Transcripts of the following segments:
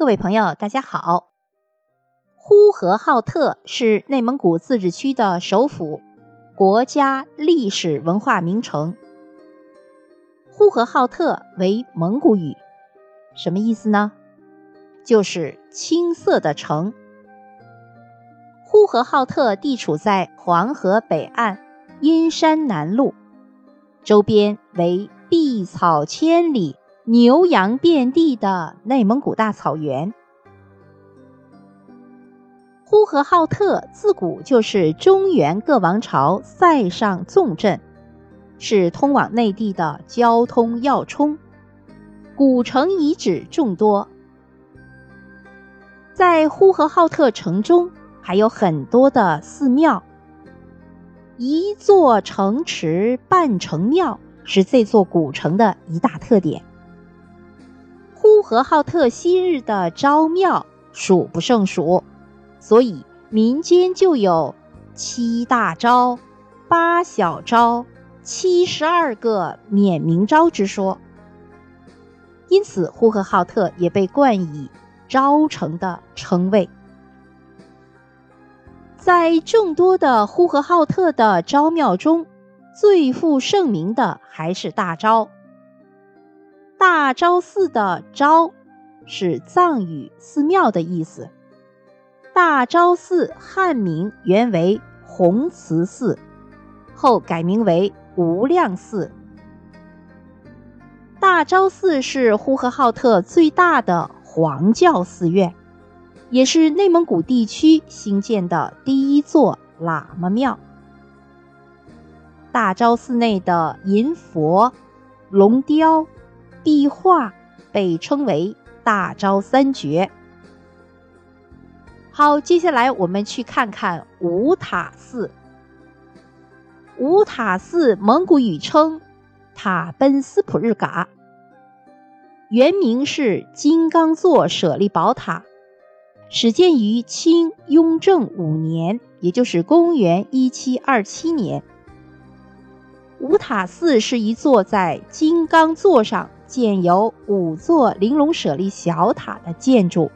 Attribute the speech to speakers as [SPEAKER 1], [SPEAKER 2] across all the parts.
[SPEAKER 1] 各位朋友，大家好。呼和浩特是内蒙古自治区的首府，国家历史文化名城。呼和浩特为蒙古语，什么意思呢？就是青色的城。呼和浩特地处在黄河北岸，阴山南麓，周边为碧草千里。牛羊遍地的内蒙古大草原，呼和浩特自古就是中原各王朝塞上重镇，是通往内地的交通要冲，古城遗址众多。在呼和浩特城中还有很多的寺庙，一座城池半城庙是这座古城的一大特点。呼和浩特昔日的昭庙数不胜数，所以民间就有七大昭、八小昭、七十二个免名昭之说。因此，呼和浩特也被冠以“昭城”的称谓。在众多的呼和浩特的昭庙中，最负盛名的还是大昭。大昭寺的“昭”是藏语“寺庙”的意思。大昭寺汉名原为弘慈寺，后改名为无量寺。大昭寺是呼和浩特最大的黄教寺院，也是内蒙古地区兴建的第一座喇嘛庙。大昭寺内的银佛、龙雕。壁画被称为大昭三绝。好，接下来我们去看看五塔寺。五塔寺蒙古语称塔奔斯普日嘎，原名是金刚座舍利宝塔，始建于清雍正五年，也就是公元一七二七年。五塔寺是一座在金刚座上。建有五座玲珑舍利小塔的建筑。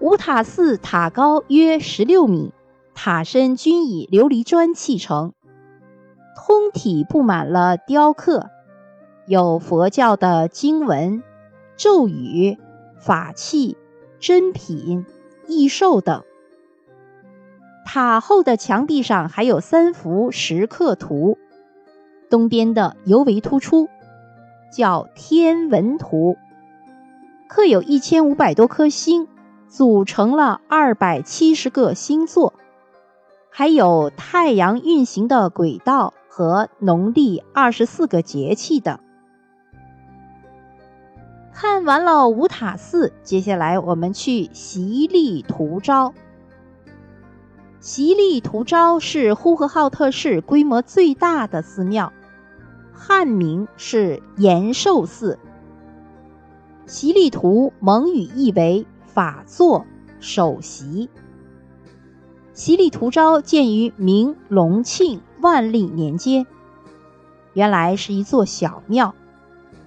[SPEAKER 1] 五塔寺塔高约十六米，塔身均以琉璃砖砌成，通体布满了雕刻，有佛教的经文、咒语、法器、珍品、异兽等。塔后的墙壁上还有三幅石刻图，东边的尤为突出。叫天文图，刻有一千五百多颗星，组成了二百七十个星座，还有太阳运行的轨道和农历二十四个节气等。看完了五塔寺，接下来我们去席力图昭。席力图昭是呼和浩特市规模最大的寺庙。汉名是延寿寺，席力图蒙语意为法座、首席。席力图昭建于明隆庆万历年间，原来是一座小庙，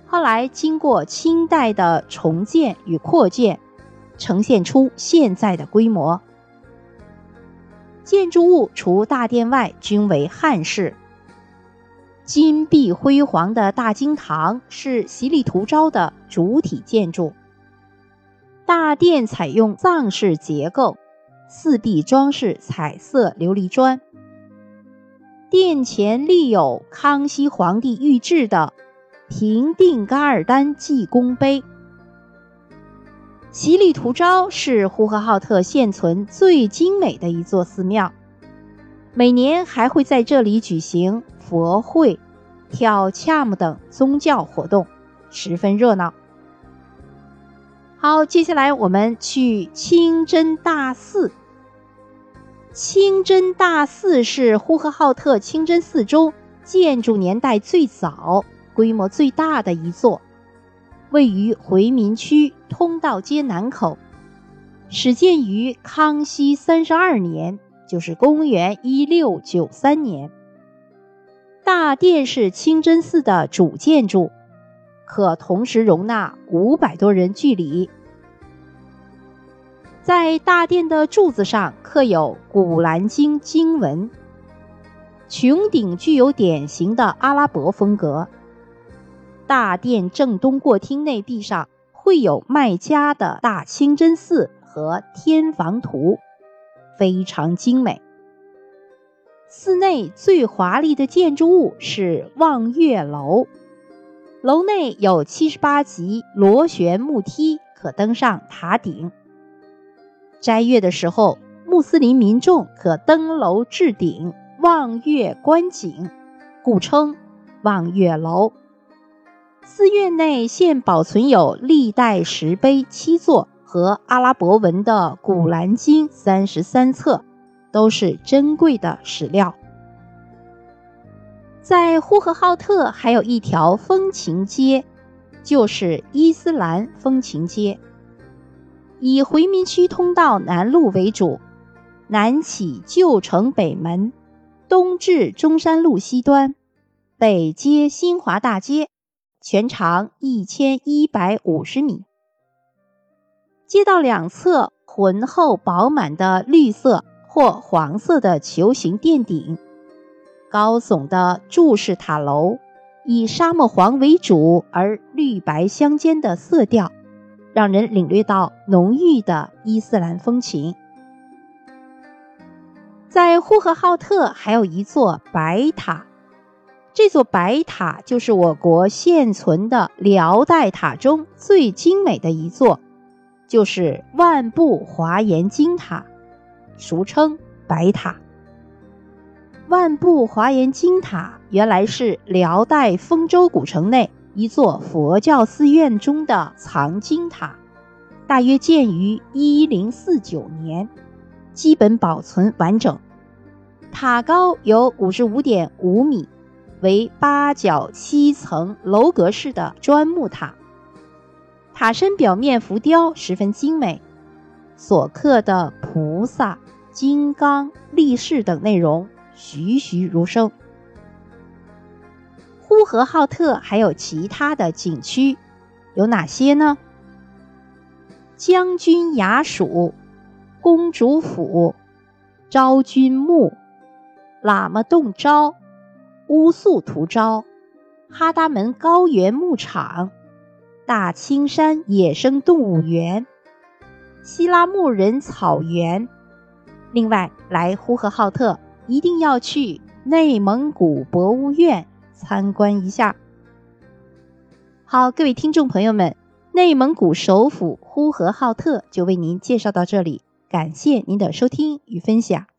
[SPEAKER 1] 后来经过清代的重建与扩建，呈现出现在的规模。建筑物除大殿外，均为汉式。金碧辉煌的大经堂是席力图昭的主体建筑。大殿采用藏式结构，四壁装饰彩色琉璃砖。殿前立有康熙皇帝御制的平定噶尔丹济功碑。席力图昭是呼和浩特现存最精美的一座寺庙，每年还会在这里举行。佛会、跳恰木等宗教活动十分热闹。好，接下来我们去清真大寺。清真大寺是呼和浩特清真寺中建筑年代最早、规模最大的一座，位于回民区通道街南口，始建于康熙三十二年，就是公元一六九三年。大殿是清真寺的主建筑，可同时容纳五百多人聚礼，在大殿的柱子上刻有《古兰经》经文，穹顶具有典型的阿拉伯风格。大殿正东过厅内壁上绘有麦加的大清真寺和天房图，非常精美。寺内最华丽的建筑物是望月楼，楼内有七十八级螺旋木梯，可登上塔顶。斋月的时候，穆斯林民众可登楼置顶望月观景，故称望月楼。寺院内现保存有历代石碑七座和阿拉伯文的《古兰经》三十三册，都是珍贵的史料。在呼和浩特还有一条风情街，就是伊斯兰风情街。以回民区通道南路为主，南起旧城北门，东至中山路西端，北接新华大街，全长一千一百五十米。街道两侧浑厚饱满的绿色或黄色的球形殿顶，高耸的柱式塔楼，以沙漠黄为主而绿白相间的色调。让人领略到浓郁的伊斯兰风情。在呼和浩特还有一座白塔，这座白塔就是我国现存的辽代塔中最精美的一座，就是万步华严金塔，俗称白塔。万步华严金塔原来是辽代丰州古城内。一座佛教寺院中的藏经塔，大约建于一零四九年，基本保存完整。塔高有五十五点五米，为八角七层楼阁式的砖木塔。塔身表面浮雕十分精美，所刻的菩萨、金刚、力士等内容栩栩如生。呼和浩特还有其他的景区，有哪些呢？将军衙署、公主府、昭君墓、喇嘛洞昭、乌素图昭、哈达门高原牧场、大青山野生动物园、希拉木人草原。另外，来呼和浩特一定要去内蒙古博物院。参观一下。好，各位听众朋友们，内蒙古首府呼和浩特就为您介绍到这里，感谢您的收听与分享。